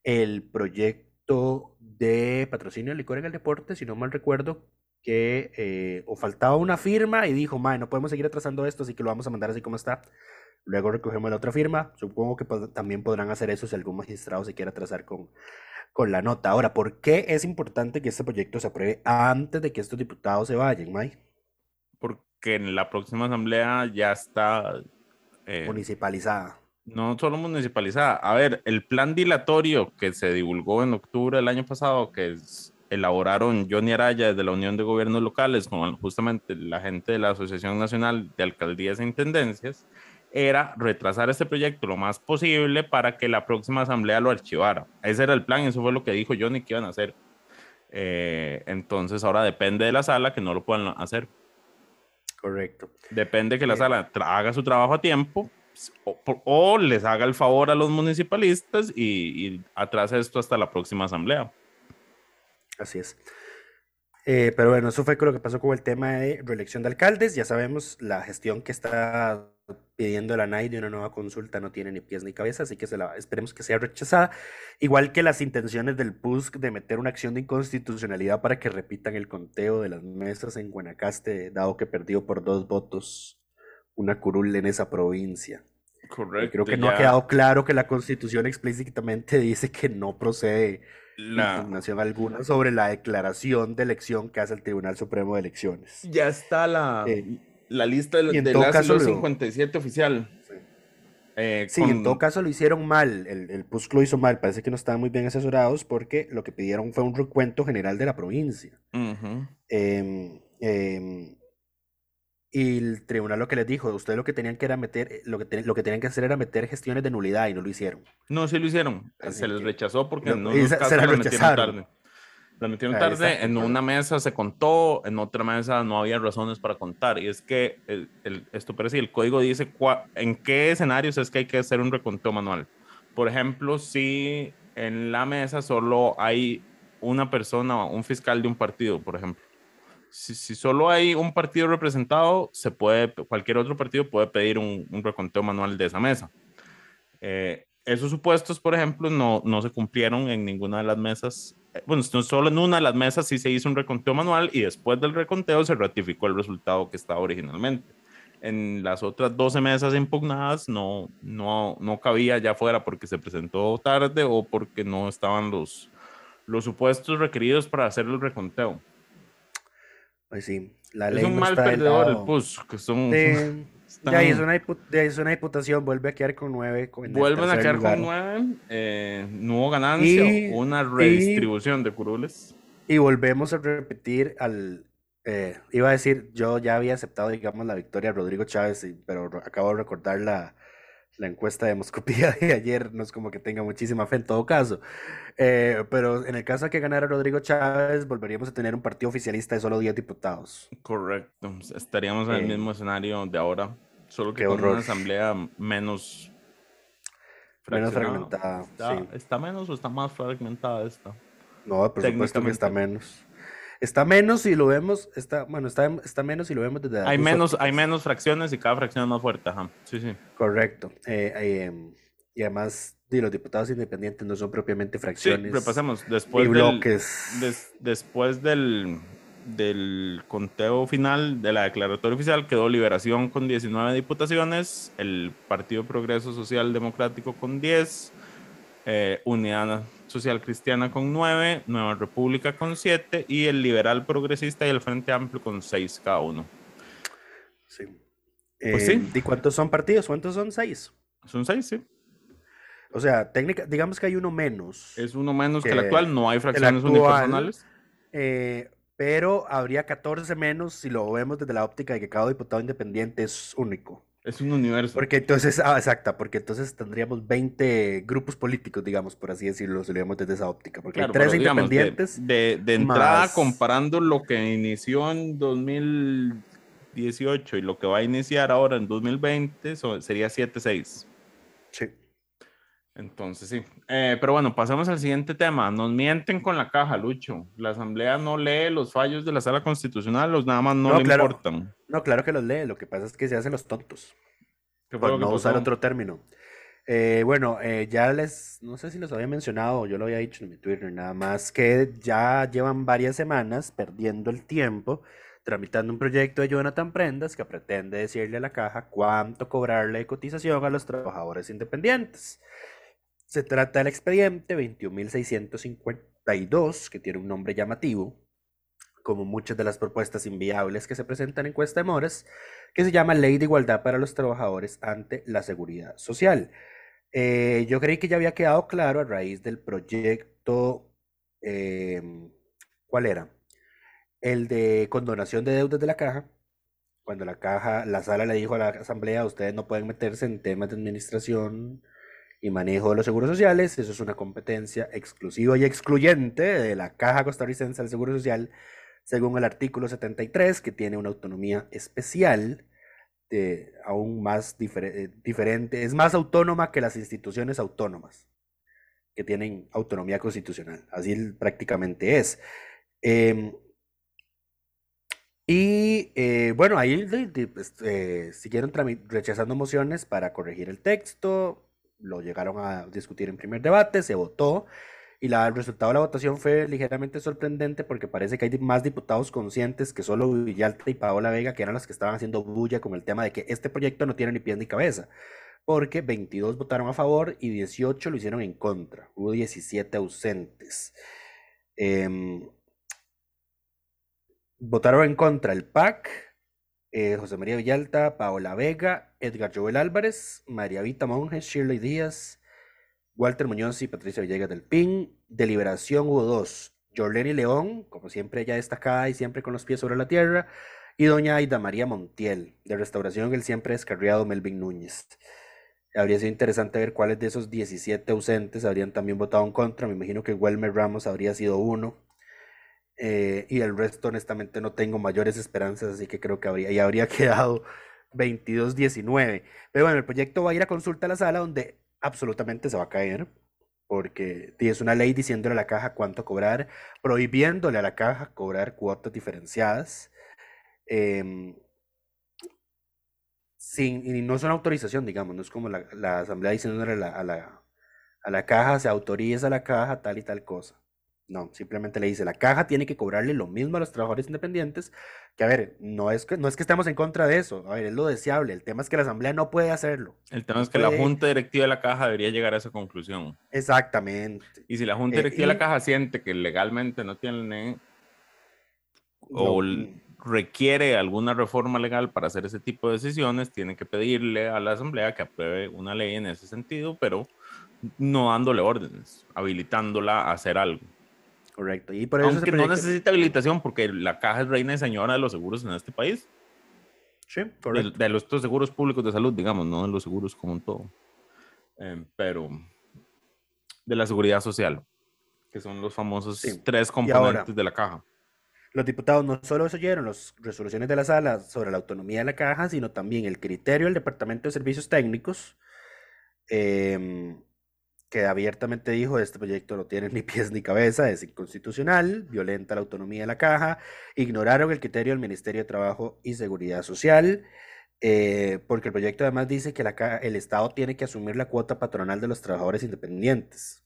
[SPEAKER 2] el proyecto de patrocinio de licor en el deporte, si no mal recuerdo, que eh, o faltaba una firma y dijo, mae, no podemos seguir atrasando esto, así que lo vamos a mandar así como está. Luego recogemos la otra firma. Supongo que también podrán hacer eso si algún magistrado se quiere atrasar con, con la nota. Ahora, ¿por qué es importante que este proyecto se apruebe antes de que estos diputados se vayan, May?
[SPEAKER 3] Porque en la próxima asamblea ya está eh,
[SPEAKER 2] Municipalizada.
[SPEAKER 3] No solo municipalizada. A ver, el plan dilatorio que se divulgó en octubre del año pasado, que es- elaboraron Johnny Araya desde la Unión de Gobiernos Locales con justamente la gente de la Asociación Nacional de Alcaldías e Intendencias, era retrasar este proyecto lo más posible para que la próxima asamblea lo archivara. Ese era el plan, eso fue lo que dijo Johnny que iban a hacer. Eh, entonces ahora depende de la sala que no lo puedan hacer.
[SPEAKER 2] Correcto.
[SPEAKER 3] Depende que la
[SPEAKER 2] Eh.
[SPEAKER 3] sala haga su trabajo a tiempo o, les haga el favor a los municipalistas y, y atrase esto hasta la próxima asamblea.
[SPEAKER 2] Así es. Eh, pero bueno, eso fue lo que pasó con el tema de reelección de alcaldes. Ya sabemos, la gestión que está pidiendo la NAI de una nueva consulta no tiene ni pies ni cabeza, así que esperemos que sea rechazada. Igual que las intenciones del PUSC de meter una acción de inconstitucionalidad para que repitan el conteo de las mesas en Guanacaste, dado que perdió por dos votos una curul en esa provincia. Eh,
[SPEAKER 3] Correcto.
[SPEAKER 2] Creo que no ha quedado claro que la constitución explícitamente dice que no procede
[SPEAKER 3] la,
[SPEAKER 2] impugnación alguna sobre la declaración de elección que hace el Tribunal Supremo de Elecciones.
[SPEAKER 3] ya está la,
[SPEAKER 2] Eh,
[SPEAKER 3] la lista de, de las
[SPEAKER 2] caso
[SPEAKER 3] los
[SPEAKER 2] lo-
[SPEAKER 3] 57 oficial. Eh,
[SPEAKER 2] Sí, en todo caso lo hicieron mal, el, el PUSC lo hizo mal, parece que no estaban muy bien asesorados porque lo que pidieron fue un recuento general de la provincia. Em, em, y el tribunal lo que les dijo, ustedes lo que tenían que era meter, eh, lo que, te- lo que tenían que hacer era meter gestiones de nulidad y no lo hicieron.
[SPEAKER 3] No, sí lo.
[SPEAKER 2] Así
[SPEAKER 3] se les rechazó porque
[SPEAKER 2] Lo-
[SPEAKER 3] en
[SPEAKER 2] se- se la
[SPEAKER 3] metieron tarde. La metieron tarde, en una mesa se contó, en otra mesa no había razones para contar. Y es que el, el- esto parece, el código dice cua- en qué escenarios es que hay que hacer un reconteo manual. Por ejemplo, si en la mesa solo hay una persona, un fiscal de un partido, por ejemplo. Si, si solo hay un partido representado, se puede, cualquier otro partido puede pedir un, un reconteo manual de esa mesa. Eh, esos supuestos, por ejemplo, no, no se cumplieron en ninguna de las mesas. Eh, Bueno, no solo en una de las mesas sí se hizo un reconteo manual y después del reconteo se ratificó el resultado que estaba originalmente. En las otras 12 mesas impugnadas no, no, no cabía ya fuera porque se presentó tarde o porque no estaban los, los supuestos requeridos para hacer el reconteo.
[SPEAKER 2] Pues sí, la
[SPEAKER 3] Es
[SPEAKER 2] ley
[SPEAKER 3] un
[SPEAKER 2] no
[SPEAKER 3] mal perdedor el PUS, que son...
[SPEAKER 2] Sí,
[SPEAKER 3] están-
[SPEAKER 2] ya hizo una, ya hizo una diputación, vuelve a quedar con nueve.
[SPEAKER 3] Vuelven a quedar
[SPEAKER 2] lugar.
[SPEAKER 3] con nueve, eh, no hubo ganancia,
[SPEAKER 2] Y-
[SPEAKER 3] una redistribución de curules.
[SPEAKER 2] Y volvemos a repetir al... eh, iba a decir, yo ya había aceptado, digamos, la victoria de Rodrigo Chávez, y- pero acabo de recordar la, la encuesta de Moscopía de ayer, no es como que tenga muchísima fe en todo caso. Eh, pero en el caso de que ganara Rodrigo Chávez, volveríamos a tener un partido oficialista de solo 10 diputados.
[SPEAKER 3] Correcto, estaríamos en el
[SPEAKER 2] Eh,
[SPEAKER 3] mismo escenario de ahora, solo que con
[SPEAKER 2] horror.
[SPEAKER 3] una asamblea menos
[SPEAKER 2] Menos fragmentada,
[SPEAKER 3] ¿Está,
[SPEAKER 2] sí.
[SPEAKER 3] está menos o está más fragmentada esta?
[SPEAKER 2] No, por supuesto que está menos. Está menos si lo vemos, está, bueno, está, está menos si lo vemos desde
[SPEAKER 3] Hay menos, hay menos fracciones y cada fracción es más fuerte, ajá. Sí, sí.
[SPEAKER 2] Correcto. Eh, eh, em, y además, los diputados independientes no son propiamente
[SPEAKER 3] Sí,
[SPEAKER 2] fracciones
[SPEAKER 3] repasemos.
[SPEAKER 2] y
[SPEAKER 3] Después del,
[SPEAKER 2] bloques.
[SPEAKER 3] des- después del, del conteo final de la declaratoria oficial quedó Liberación con 19 diputaciones, el Partido Progreso Social Democrático con 10, eh, Unidad Social Cristiana con 9, Nueva República con 7 y el Liberal Progresista y el Frente Amplio con 6 cada uno.
[SPEAKER 2] Sí.
[SPEAKER 3] Pues
[SPEAKER 2] Eh,
[SPEAKER 3] sí.
[SPEAKER 2] ¿Y cuántos son partidos? ¿Cuántos son? Seis.
[SPEAKER 3] Son 6, sí.
[SPEAKER 2] O sea, técnica, digamos que hay uno menos.
[SPEAKER 3] Es uno menos que, el actual, no hay fracciones
[SPEAKER 2] actual,
[SPEAKER 3] unipersonales.
[SPEAKER 2] eh, pero habría 14 menos si lo vemos desde la óptica de que cada diputado independiente es único.
[SPEAKER 3] Es un universo.
[SPEAKER 2] Porque entonces, ah, exacta, porque entonces tendríamos 20 grupos políticos, digamos, por así decirlo, si lo vemos desde esa óptica. Porque
[SPEAKER 3] Claro,
[SPEAKER 2] hay 13
[SPEAKER 3] pero digamos, de-
[SPEAKER 2] independientes.
[SPEAKER 3] De, de entrada,
[SPEAKER 2] más-
[SPEAKER 3] comparando lo que inició en 2018 y lo que va a iniciar ahora en 2020, so- sería 7-6.
[SPEAKER 2] Sí.
[SPEAKER 3] Entonces, sí. Eh, pero bueno, pasemos al siguiente tema. Nos mienten con la caja, Lucho. La Asamblea no lee los fallos de la Sala Constitucional, los nada más no,
[SPEAKER 2] No,
[SPEAKER 3] le
[SPEAKER 2] claro.
[SPEAKER 3] importan.
[SPEAKER 2] No, claro que los lee, lo que pasa es que se hacen los tontos.
[SPEAKER 3] ¿Qué
[SPEAKER 2] por no usar otro término. Eh, bueno, eh, ya les, no sé si los había mencionado, yo lo había dicho en mi Twitter, nada más que ya llevan varias semanas perdiendo el tiempo tramitando un proyecto de Jonathan Prendas que pretende decirle a la caja cuánto cobrarle de cotización a los trabajadores independientes. Se trata del expediente 21.652, que tiene un nombre llamativo, como muchas de las propuestas inviables que se presentan en Cuesta de Moras, que se llama Ley de Igualdad para los Trabajadores ante la Seguridad Social. Eh, yo creí que ya había quedado claro a raíz del proyecto, em, ¿cuál era? El de condonación de deudas de la caja. Cuando la caja, la sala le dijo a la asamblea, ustedes no pueden meterse en temas de administración y manejo de los seguros sociales, eso es una competencia exclusiva y excluyente de la Caja Costarricense del Seguro Social, según el artículo 73, que tiene una autonomía especial, de, aún más difer- eh, diferente, es más autónoma que las instituciones autónomas, que tienen autonomía constitucional, así prácticamente es. Em, y eh, bueno, ahí de- de- pues, eh, siguieron rechazando mociones para corregir el texto, lo llegaron a discutir en primer debate, se votó y el resultado de la votación fue ligeramente sorprendente porque parece que hay más diputados conscientes que solo Villalta y Paola Vega, que eran los que estaban haciendo bulla con el tema de que este proyecto no tiene ni pies ni cabeza, porque 22 votaron a favor y 18 lo hicieron en contra, hubo 17 ausentes. Em, Votaron en contra el PAC, eh, José María Villalta, Paola Vega, Edgar Joel Álvarez, María Vita Monjes, Shirley Díaz, Walter Muñoz y Patricia Villegas del PIN. De Liberación hubo dos, Jorleni León, como siempre ella destacada y siempre con los pies sobre la tierra, y doña Aida María Montiel. De Restauración el siempre descarriado Melvin Núñez. Habría sido interesante ver cuáles de esos 17 ausentes habrían también votado en contra. Me imagino que Welmer Ramos habría sido uno. Eh, y el resto, honestamente, no tengo mayores esperanzas, así que creo que habría, y habría quedado 22-19. Pero bueno, el proyecto va a ir a consulta a la sala donde absolutamente se va a caer, porque es una ley diciéndole a la caja cuánto cobrar, prohibiéndole a la caja cobrar cuotas diferenciadas. em, sin, y no es una autorización, digamos, no es como la, asamblea diciéndole a la, a la, a la caja, se autoriza a la caja tal y tal cosa. No, simplemente le dice, la caja tiene que cobrarle lo mismo a los trabajadores independientes, que a ver, no es que, no es que estemos en contra de eso, a ver, es lo deseable, el tema es que la asamblea no puede hacerlo.
[SPEAKER 3] El tema
[SPEAKER 2] No
[SPEAKER 3] es que la junta directiva de la caja debería llegar a esa conclusión.
[SPEAKER 2] Exactamente.
[SPEAKER 3] Y si la junta
[SPEAKER 2] Eh,
[SPEAKER 3] directiva de la caja siente que legalmente no tiene o
[SPEAKER 2] No,
[SPEAKER 3] requiere alguna reforma legal para hacer ese tipo de decisiones, tiene que pedirle a la asamblea que apruebe una ley en ese sentido, pero no dándole órdenes, habilitándola a hacer algo.
[SPEAKER 2] Correcto. Y por eso
[SPEAKER 3] Aunque no necesita habilitación porque la caja es reina y señora de los seguros en este país,
[SPEAKER 2] Sí,
[SPEAKER 3] de,
[SPEAKER 2] correcto.
[SPEAKER 3] de los estos seguros públicos de salud, digamos, no de los seguros como un todo, Eh, pero de la seguridad social, que son los famosos
[SPEAKER 2] Sí.
[SPEAKER 3] tres componentes
[SPEAKER 2] ahora-
[SPEAKER 3] de la caja.
[SPEAKER 2] Los diputados no solo oyeron las resoluciones de la sala sobre la autonomía de la caja, sino también el criterio del Departamento de Servicios Técnicos, em, que abiertamente dijo, este proyecto no tiene ni pies ni cabeza, es inconstitucional, violenta la autonomía de la caja, ignoraron el criterio del Ministerio de Trabajo y Seguridad Social, eh, porque el proyecto además dice que la caja- el Estado tiene que asumir la cuota patronal de los trabajadores independientes.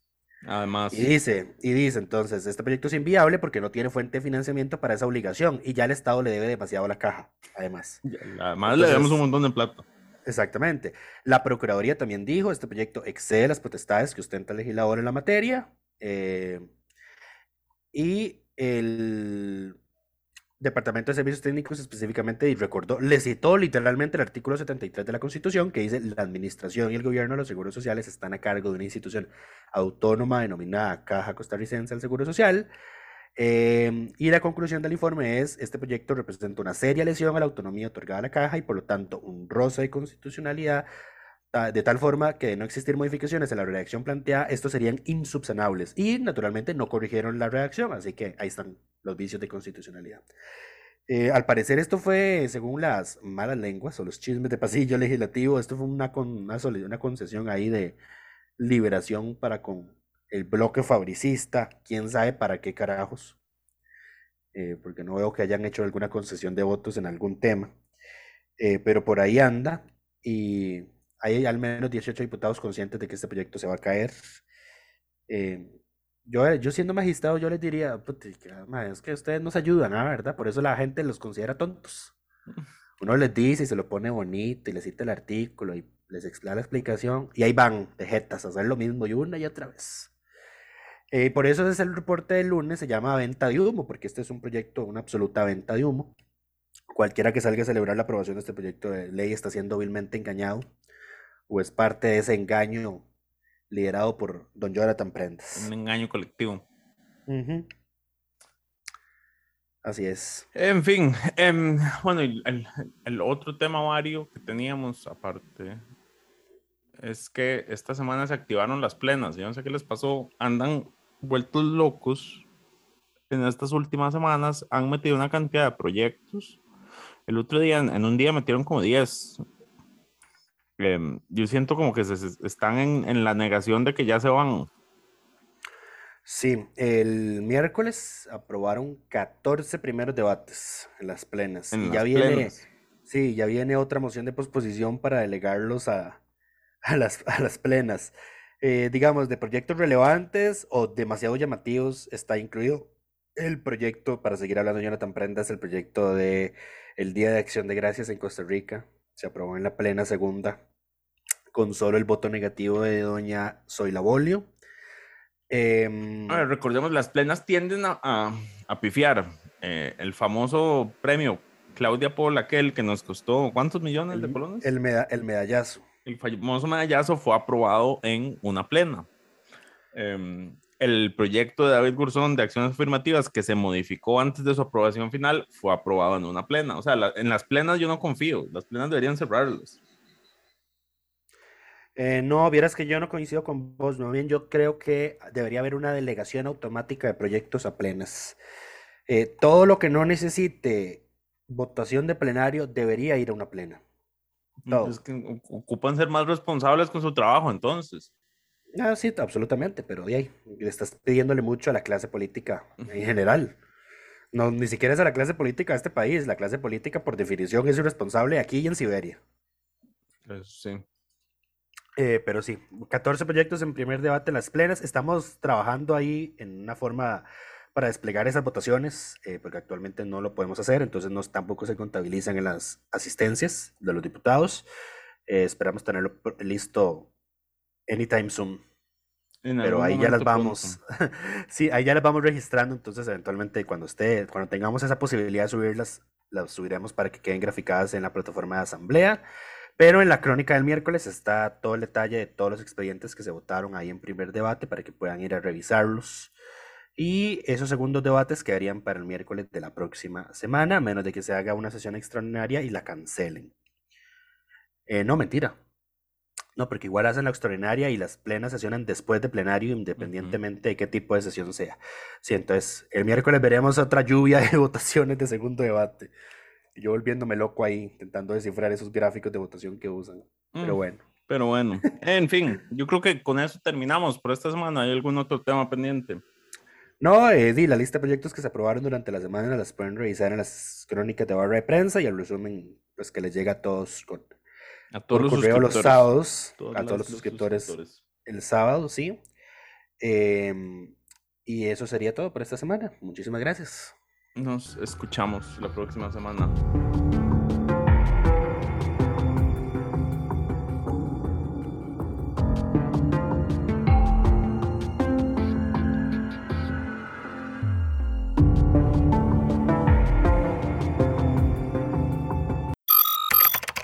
[SPEAKER 3] Además,
[SPEAKER 2] Y dice, y dice entonces, este proyecto es inviable porque no tiene fuente de financiamiento para esa obligación y ya el Estado le debe demasiado a la caja, además.
[SPEAKER 3] además le damos un montón de plata.
[SPEAKER 2] Exactamente. La Procuraduría también dijo, este proyecto excede las potestades que ostenta el legislador en la materia. eh, y el Departamento de Servicios Técnicos específicamente recordó, le citó literalmente el artículo 73 de la Constitución que dice, la administración y el gobierno de los seguros sociales están a cargo de una institución autónoma denominada Caja Costarricense del Seguro Social. Em, y la conclusión del informe es, este proyecto representa una seria lesión a la autonomía otorgada a la caja y por lo tanto un roce de constitucionalidad, ta- de tal forma que de no existir modificaciones en la redacción planteada, estos serían insubsanables. Y naturalmente no corrigieron la redacción, así que ahí están los vicios de constitucionalidad. Eh, al parecer esto fue, según las malas lenguas o los chismes de pasillo legislativo, esto fue una, con, una, una concesión ahí de liberación para con el bloque fabricista, quién sabe para qué carajos, eh, porque no veo que hayan hecho alguna concesión de votos en algún tema, eh, pero por ahí anda y hay al menos 18 diputados conscientes de que este proyecto se va a caer. Eh, yo, yo siendo magistrado, yo les diría, "Putica, ma, es que ustedes nos ayudan, ¿ah, ¿verdad? Por eso la gente los considera tontos. Uno les dice y se lo pone bonito y les cita el artículo y les explica la explicación y ahí van de jetas a hacer lo mismo y una y otra vez. Eh, por eso es el reporte del lunes, se llama venta de humo, porque este es un proyecto, una absoluta venta de humo. Cualquiera que salga a celebrar la aprobación de este proyecto de ley está siendo vilmente engañado o es parte de ese engaño liderado por don Jonathan Prendes.
[SPEAKER 3] Un engaño colectivo.
[SPEAKER 2] Así es.
[SPEAKER 3] En fin, em, bueno, el, el otro tema, Mario, que teníamos aparte, es que esta semana se activaron las plenas. Yo no sé qué les pasó, andan vueltos locos. En estas últimas semanas han metido una cantidad de proyectos. El otro día, en un día metieron como 10. Em, yo siento como que se, se- están en, en la negación de que ya se van.
[SPEAKER 2] Sí, el miércoles aprobaron 14 primeros debates en las plenas.
[SPEAKER 3] En
[SPEAKER 2] y
[SPEAKER 3] las
[SPEAKER 2] ya viene,
[SPEAKER 3] plenas.
[SPEAKER 2] sí, ya viene otra moción de posposición para delegarlos a, a las, a las plenas. Eh, digamos, de proyectos relevantes o demasiado llamativos está incluido el proyecto, para seguir hablando Jonathan Prendas, el proyecto de el Día de Acción de Gracias en Costa Rica. Se aprobó en la plena segunda con solo el voto negativo de doña Zoila Bolio. Em,
[SPEAKER 3] A ver, recordemos, las plenas tienden a, a- a pifiar. Eh, el famoso premio Claudia Paul, aquel que nos costó, ¿cuántos millones de colones?
[SPEAKER 2] el meda- el medallazo.
[SPEAKER 3] El famoso medallazo fue aprobado en una plena. Em, el proyecto de David Gurzón de acciones afirmativas que se modificó antes de su aprobación final fue aprobado en una plena. O sea, en las plenas yo no confío. Las plenas deberían cerrarlas.
[SPEAKER 2] Eh, no, vieras que yo no coincido con vos, más bien yo creo que debería haber una delegación automática de proyectos a plenas. Eh, todo lo que no necesite votación de plenario debería ir a una plena. Todo.
[SPEAKER 3] Es que o- ocupan ser más responsables con su trabajo, entonces.
[SPEAKER 2] Ah, sí, absolutamente, pero de ahí, le estás pidiéndole mucho a la clase política en general. No, ni siquiera es a la clase política de este país. La clase política, por definición, es irresponsable aquí y en Siberia.
[SPEAKER 3] Pues, sí.
[SPEAKER 2] Eh, pero sí, 14 proyectos en primer debate en las plenas. Estamos trabajando ahí en una forma para desplegar esas votaciones, eh, porque actualmente no lo podemos hacer, entonces no, tampoco se contabilizan en las asistencias de los diputados. Eh, esperamos tenerlo listo anytime soon.
[SPEAKER 3] En
[SPEAKER 2] Pero ahí ya las vamos, sí, ahí ya las vamos registrando, entonces eventualmente cuando esté, cuando tengamos esa posibilidad de subirlas, las subiremos para que queden graficadas en la plataforma de asamblea. Pero en la crónica del miércoles está todo el detalle de todos los expedientes que se votaron ahí en primer debate para que puedan ir a revisarlos. Y esos segundos debates quedarían para el miércoles de la próxima semana, a menos de que se haga una sesión extraordinaria y la cancelen. Eh, no, mentira. No, porque igual hacen la extraordinaria y las plenas sesionan después de plenario, independientemente de qué tipo de sesión sea. Sí, entonces el miércoles veremos otra lluvia de votaciones de segundo debate. Yo volviéndome loco ahí, intentando descifrar esos gráficos de votación que usan. Pero
[SPEAKER 3] Mm,
[SPEAKER 2] bueno.
[SPEAKER 3] Pero bueno, en fin, yo creo que con eso terminamos por esta semana. ¿Hay algún otro tema pendiente?
[SPEAKER 2] No, eh, la lista de proyectos que se aprobaron durante la semana las pueden revisar en las crónicas de barra de prensa y el resumen pues, que les llega a todos con,
[SPEAKER 3] A todos los
[SPEAKER 2] correo los sábados,
[SPEAKER 3] Todos
[SPEAKER 2] a todos
[SPEAKER 3] las-
[SPEAKER 2] los suscriptores
[SPEAKER 3] suscriptores.
[SPEAKER 2] el sábado, sí. Em, y eso sería todo por esta semana. Muchísimas gracias.
[SPEAKER 3] Nos escuchamos la próxima semana.